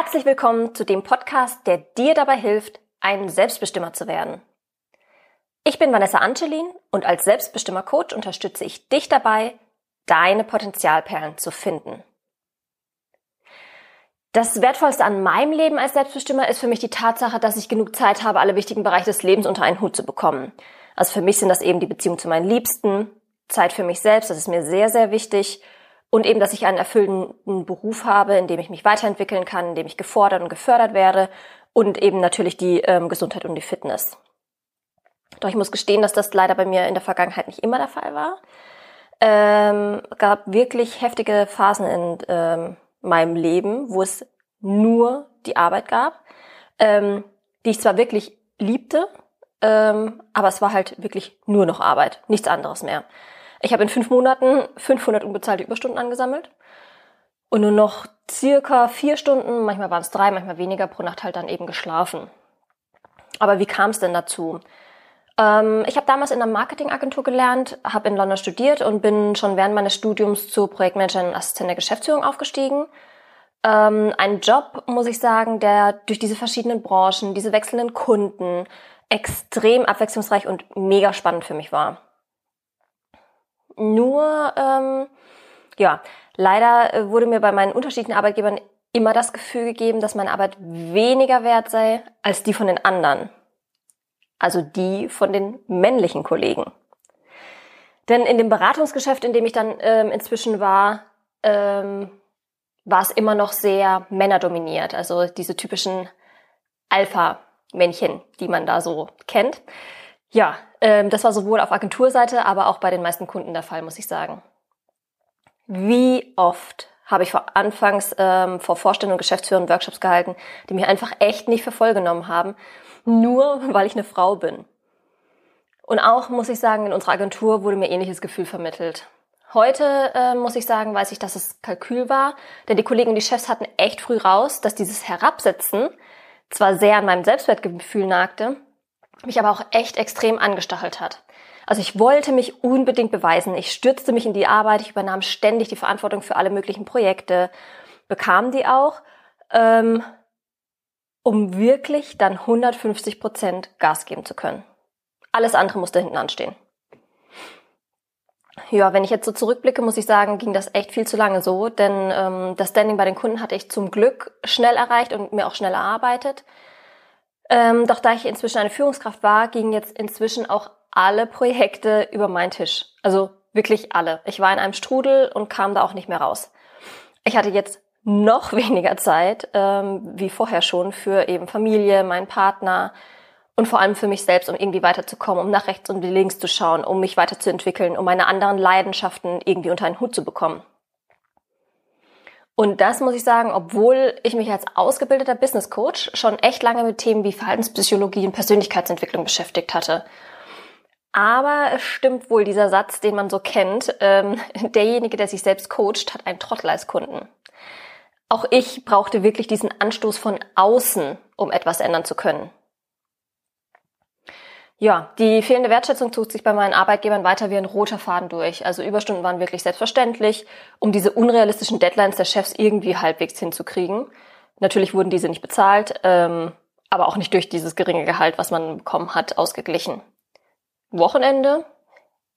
Herzlich willkommen zu dem Podcast, der dir dabei hilft, ein Selbstbestimmer zu werden. Ich bin Vanessa Angelin und als Selbstbestimmer-Coach unterstütze ich dich dabei, deine Potenzialperlen zu finden. Das Wertvollste an meinem Leben als Selbstbestimmer ist für mich die Tatsache, dass ich genug Zeit habe, alle wichtigen Bereiche des Lebens unter einen Hut zu bekommen. Also für mich sind das eben die Beziehung zu meinen Liebsten, Zeit für mich selbst, das ist mir sehr, sehr wichtig und eben, dass ich einen erfüllenden Beruf habe, in dem ich mich weiterentwickeln kann, in dem ich gefordert und gefördert werde und eben natürlich die ähm, Gesundheit und die Fitness. Doch ich muss gestehen, dass das leider bei mir in der Vergangenheit nicht immer der Fall war. Ähm, gab wirklich heftige Phasen in ähm, meinem Leben, wo es nur die Arbeit gab, ähm, die ich zwar wirklich liebte, ähm, aber es war halt wirklich nur noch Arbeit, nichts anderes mehr. Ich habe in fünf Monaten 500 unbezahlte Überstunden angesammelt und nur noch circa vier Stunden, manchmal waren es drei, manchmal weniger pro Nacht halt dann eben geschlafen. Aber wie kam es denn dazu? Ähm, ich habe damals in einer Marketingagentur gelernt, habe in London studiert und bin schon während meines Studiums zur Projektmanagerin und Assistent der Geschäftsführung aufgestiegen. Ähm, ein Job, muss ich sagen, der durch diese verschiedenen Branchen, diese wechselnden Kunden extrem abwechslungsreich und mega spannend für mich war. Nur, ähm, ja, leider äh, wurde mir bei meinen unterschiedlichen Arbeitgebern immer das Gefühl gegeben, dass meine Arbeit weniger wert sei als die von den anderen. Also die von den männlichen Kollegen. Denn in dem Beratungsgeschäft, in dem ich dann ähm, inzwischen war, ähm, war es immer noch sehr männerdominiert. Also diese typischen Alpha-Männchen, die man da so kennt. Ja, ähm, das war sowohl auf Agenturseite, aber auch bei den meisten Kunden der Fall, muss ich sagen. Wie oft habe ich vor anfangs ähm, vor Vorständen und Geschäftsführern Workshops gehalten, die mich einfach echt nicht für voll genommen haben, nur weil ich eine Frau bin. Und auch, muss ich sagen, in unserer Agentur wurde mir ähnliches Gefühl vermittelt. Heute äh, muss ich sagen, weiß ich, dass es Kalkül war, denn die Kollegen und die Chefs hatten echt früh raus, dass dieses Herabsetzen zwar sehr an meinem Selbstwertgefühl nagte, mich aber auch echt extrem angestachelt hat. Also ich wollte mich unbedingt beweisen. Ich stürzte mich in die Arbeit, ich übernahm ständig die Verantwortung für alle möglichen Projekte, bekam die auch, ähm, um wirklich dann 150 Prozent Gas geben zu können. Alles andere musste hinten anstehen. Ja, wenn ich jetzt so zurückblicke, muss ich sagen, ging das echt viel zu lange so, denn ähm, das Standing bei den Kunden hatte ich zum Glück schnell erreicht und mir auch schnell erarbeitet. Ähm, doch da ich inzwischen eine Führungskraft war, gingen jetzt inzwischen auch alle Projekte über meinen Tisch. Also wirklich alle. Ich war in einem Strudel und kam da auch nicht mehr raus. Ich hatte jetzt noch weniger Zeit, ähm, wie vorher schon, für eben Familie, meinen Partner und vor allem für mich selbst, um irgendwie weiterzukommen, um nach rechts und links zu schauen, um mich weiterzuentwickeln, um meine anderen Leidenschaften irgendwie unter einen Hut zu bekommen. Und das muss ich sagen, obwohl ich mich als ausgebildeter Business Coach schon echt lange mit Themen wie Verhaltenspsychologie und Persönlichkeitsentwicklung beschäftigt hatte. Aber es stimmt wohl dieser Satz, den man so kennt, ähm, derjenige, der sich selbst coacht, hat einen Trottel als Kunden. Auch ich brauchte wirklich diesen Anstoß von außen, um etwas ändern zu können. Ja, die fehlende Wertschätzung zog sich bei meinen Arbeitgebern weiter wie ein roter Faden durch. Also Überstunden waren wirklich selbstverständlich, um diese unrealistischen Deadlines der Chefs irgendwie halbwegs hinzukriegen. Natürlich wurden diese nicht bezahlt, ähm, aber auch nicht durch dieses geringe Gehalt, was man bekommen hat, ausgeglichen. Wochenende,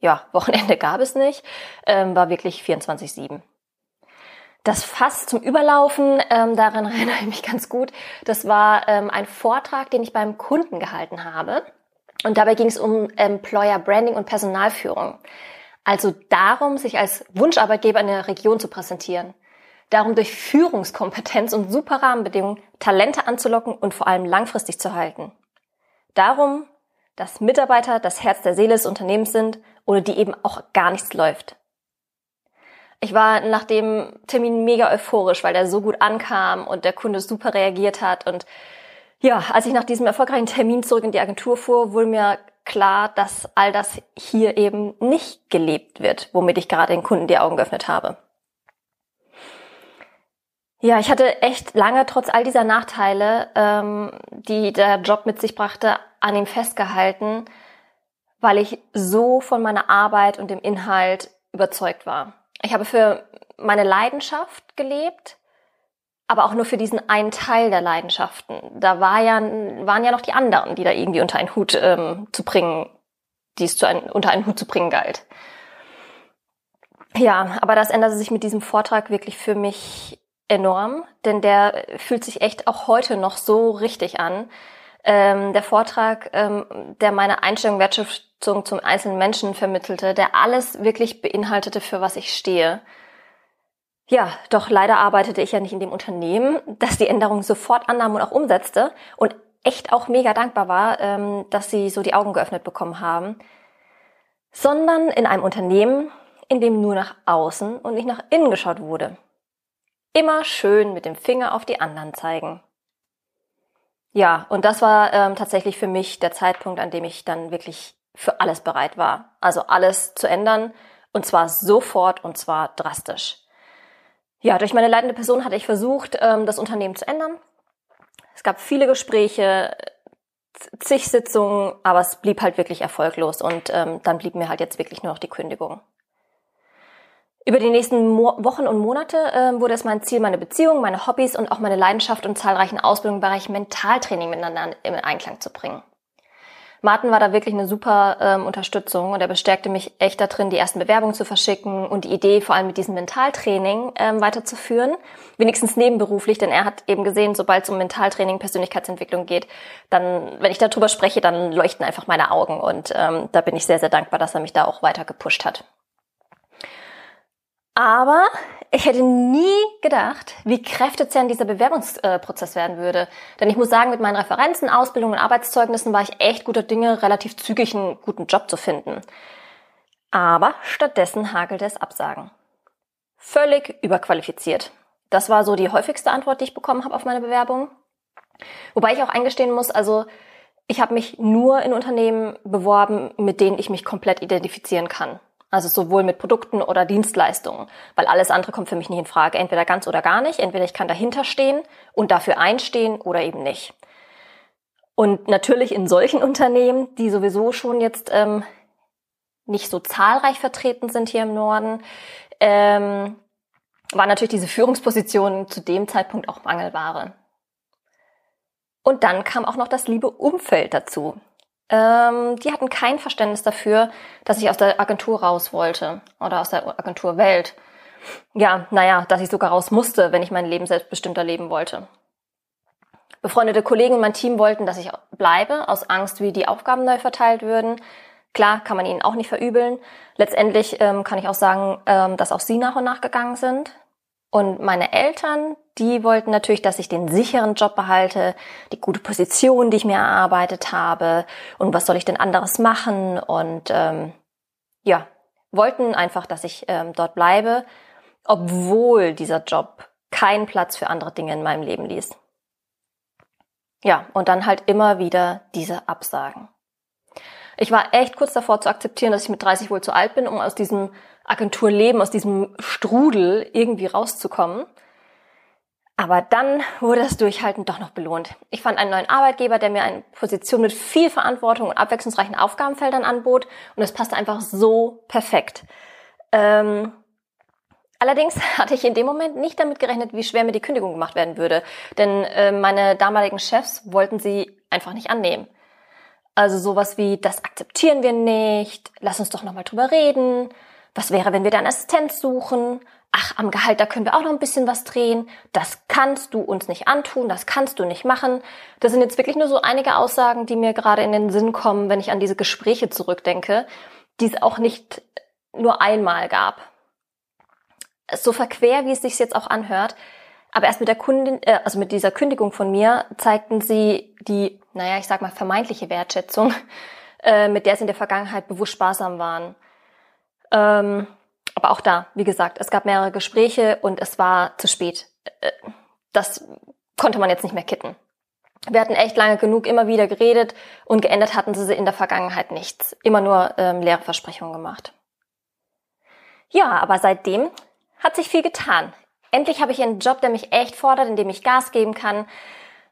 ja, Wochenende gab es nicht, ähm, war wirklich 24-7. Das Fass zum Überlaufen, ähm, daran erinnere ich mich ganz gut, das war ähm, ein Vortrag, den ich beim Kunden gehalten habe. Und dabei ging es um Employer Branding und Personalführung. Also darum, sich als Wunscharbeitgeber in der Region zu präsentieren. Darum, durch Führungskompetenz und super Rahmenbedingungen Talente anzulocken und vor allem langfristig zu halten. Darum, dass Mitarbeiter das Herz der Seele des Unternehmens sind oder die eben auch gar nichts läuft. Ich war nach dem Termin mega euphorisch, weil der so gut ankam und der Kunde super reagiert hat und ja, als ich nach diesem erfolgreichen Termin zurück in die Agentur fuhr, wurde mir klar, dass all das hier eben nicht gelebt wird, womit ich gerade den Kunden die Augen geöffnet habe. Ja, ich hatte echt lange trotz all dieser Nachteile, ähm, die der Job mit sich brachte, an ihm festgehalten, weil ich so von meiner Arbeit und dem Inhalt überzeugt war. Ich habe für meine Leidenschaft gelebt, aber auch nur für diesen einen Teil der Leidenschaften. Da war ja, waren ja noch die anderen, die da irgendwie unter einen Hut ähm, zu bringen, die es zu ein, unter einen Hut zu bringen galt. Ja, aber das änderte sich mit diesem Vortrag wirklich für mich enorm, denn der fühlt sich echt auch heute noch so richtig an. Ähm, der Vortrag, ähm, der meine Einstellung, Wertschätzung zum einzelnen Menschen vermittelte, der alles wirklich beinhaltete, für was ich stehe. Ja, doch leider arbeitete ich ja nicht in dem Unternehmen, das die Änderung sofort annahm und auch umsetzte und echt auch mega dankbar war, ähm, dass sie so die Augen geöffnet bekommen haben, sondern in einem Unternehmen, in dem nur nach außen und nicht nach innen geschaut wurde. Immer schön mit dem Finger auf die anderen zeigen. Ja, und das war ähm, tatsächlich für mich der Zeitpunkt, an dem ich dann wirklich für alles bereit war. Also alles zu ändern und zwar sofort und zwar drastisch. Ja, durch meine leitende Person hatte ich versucht, ähm, das Unternehmen zu ändern. Es gab viele Gespräche, zig Sitzungen, aber es blieb halt wirklich erfolglos und ähm, dann blieb mir halt jetzt wirklich nur noch die Kündigung. Über die nächsten Mo Wochen und Monate äh, wurde es mein Ziel, meine Beziehung, meine Hobbys und auch meine Leidenschaft und zahlreichen Ausbildungen im Bereich Mentaltraining miteinander in Einklang zu bringen. Martin war da wirklich eine super ähm, Unterstützung und er bestärkte mich echt darin, die ersten Bewerbungen zu verschicken und die Idee vor allem mit diesem Mentaltraining ähm, weiterzuführen. Wenigstens nebenberuflich, denn er hat eben gesehen, sobald es um Mentaltraining, Persönlichkeitsentwicklung geht, dann, wenn ich darüber spreche, dann leuchten einfach meine Augen und ähm, da bin ich sehr, sehr dankbar, dass er mich da auch weiter gepusht hat. Aber ich hätte nie gedacht, wie kräftezehrend dieser Bewerbungsprozess werden würde. Denn ich muss sagen, mit meinen Referenzen, Ausbildungen und Arbeitszeugnissen war ich echt guter Dinge, relativ zügig einen guten Job zu finden. Aber stattdessen hagelte es Absagen. Völlig überqualifiziert. Das war so die häufigste Antwort, die ich bekommen habe auf meine Bewerbung. Wobei ich auch eingestehen muss, also ich habe mich nur in Unternehmen beworben, mit denen ich mich komplett identifizieren kann. Also sowohl mit Produkten oder Dienstleistungen, weil alles andere kommt für mich nicht in Frage. Entweder ganz oder gar nicht. Entweder ich kann dahinter stehen und dafür einstehen oder eben nicht. Und natürlich in solchen Unternehmen, die sowieso schon jetzt ähm, nicht so zahlreich vertreten sind hier im Norden, ähm, war natürlich diese Führungsposition zu dem Zeitpunkt auch Mangelware. Und dann kam auch noch das liebe Umfeld dazu ähm, die hatten kein Verständnis dafür, dass ich aus der Agentur raus wollte oder aus der Agenturwelt. Ja, naja, dass ich sogar raus musste, wenn ich mein Leben selbstbestimmter leben wollte. Befreundete Kollegen und mein Team wollten, dass ich bleibe, aus Angst, wie die Aufgaben neu verteilt würden. Klar, kann man ihnen auch nicht verübeln. Letztendlich ähm, kann ich auch sagen, ähm, dass auch sie nach und nach gegangen sind. Und meine Eltern, die wollten natürlich, dass ich den sicheren Job behalte, die gute Position, die ich mir erarbeitet habe und was soll ich denn anderes machen und ähm, ja, wollten einfach, dass ich ähm, dort bleibe, obwohl dieser Job keinen Platz für andere Dinge in meinem Leben ließ. Ja, und dann halt immer wieder diese Absagen. Ich war echt kurz davor zu akzeptieren, dass ich mit 30 wohl zu alt bin, um aus diesem Agenturleben, aus diesem Strudel irgendwie rauszukommen. Aber dann wurde das Durchhalten doch noch belohnt. Ich fand einen neuen Arbeitgeber, der mir eine Position mit viel Verantwortung und abwechslungsreichen Aufgabenfeldern anbot und es passte einfach so perfekt. Ähm, allerdings hatte ich in dem Moment nicht damit gerechnet, wie schwer mir die Kündigung gemacht werden würde, denn äh, meine damaligen Chefs wollten sie einfach nicht annehmen. Also sowas wie, das akzeptieren wir nicht, lass uns doch nochmal drüber reden, was wäre, wenn wir deinen Assistenz suchen? Ach, am Gehalt, da können wir auch noch ein bisschen was drehen. Das kannst du uns nicht antun, das kannst du nicht machen. Das sind jetzt wirklich nur so einige Aussagen, die mir gerade in den Sinn kommen, wenn ich an diese Gespräche zurückdenke, die es auch nicht nur einmal gab. So verquer, wie es sich jetzt auch anhört, aber erst mit der Kundin, äh, also mit dieser Kündigung von mir, zeigten sie die, naja, ich sag mal, vermeintliche Wertschätzung, äh, mit der sie in der Vergangenheit bewusst sparsam waren. Ähm, aber auch da, wie gesagt, es gab mehrere Gespräche und es war zu spät. Äh, das konnte man jetzt nicht mehr kitten. Wir hatten echt lange genug immer wieder geredet und geändert hatten sie in der Vergangenheit nichts. Immer nur ähm, leere Versprechungen gemacht. Ja, aber seitdem hat sich viel getan. Endlich habe ich einen Job, der mich echt fordert, in dem ich Gas geben kann,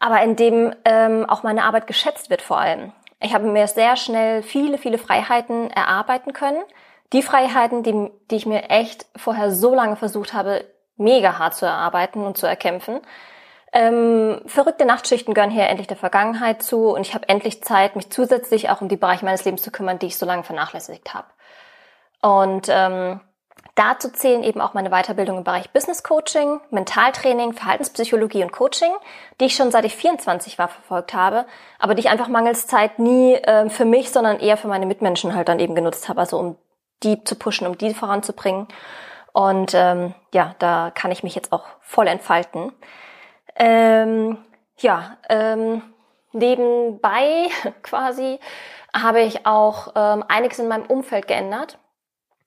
aber in dem ähm, auch meine Arbeit geschätzt wird vor allem. Ich habe mir sehr schnell viele, viele Freiheiten erarbeiten können die Freiheiten, die, die ich mir echt vorher so lange versucht habe, mega hart zu erarbeiten und zu erkämpfen. Ähm, verrückte Nachtschichten gehören hier endlich der Vergangenheit zu und ich habe endlich Zeit, mich zusätzlich auch um die Bereiche meines Lebens zu kümmern, die ich so lange vernachlässigt habe. Und ähm, dazu zählen eben auch meine Weiterbildung im Bereich Business Coaching, Mentaltraining, Verhaltenspsychologie und Coaching, die ich schon seit ich 24 war verfolgt habe, aber die ich einfach mangels Zeit nie äh, für mich, sondern eher für meine Mitmenschen halt dann eben genutzt habe, also um die zu pushen, um die voranzubringen. Und ähm, ja, da kann ich mich jetzt auch voll entfalten. Ähm, ja, ähm, nebenbei quasi habe ich auch ähm, einiges in meinem Umfeld geändert.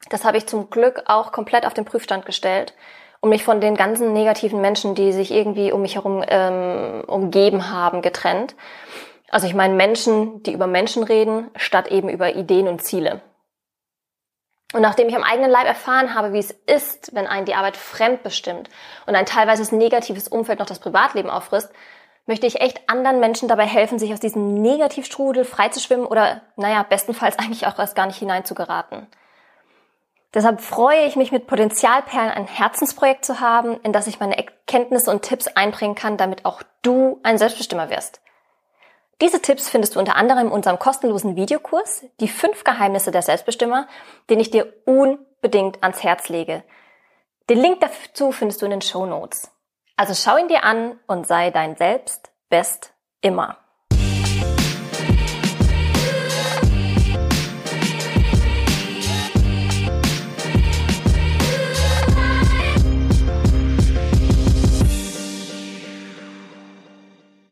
Das habe ich zum Glück auch komplett auf den Prüfstand gestellt, um mich von den ganzen negativen Menschen, die sich irgendwie um mich herum ähm, umgeben haben, getrennt. Also ich meine Menschen, die über Menschen reden, statt eben über Ideen und Ziele. Und nachdem ich am eigenen Leib erfahren habe, wie es ist, wenn einen die Arbeit fremdbestimmt und ein teilweise negatives Umfeld noch das Privatleben auffrisst, möchte ich echt anderen Menschen dabei helfen, sich aus diesem Negativstrudel freizuschwimmen oder, naja, bestenfalls eigentlich auch erst gar nicht hineinzugeraten. Deshalb freue ich mich mit Potenzialperlen ein Herzensprojekt zu haben, in das ich meine Erkenntnisse und Tipps einbringen kann, damit auch du ein Selbstbestimmer wirst. Diese Tipps findest du unter anderem in unserem kostenlosen Videokurs, die fünf Geheimnisse der Selbstbestimmer, den ich dir unbedingt ans Herz lege. Den Link dazu findest du in den Show Notes. Also schau ihn dir an und sei dein Selbst best immer.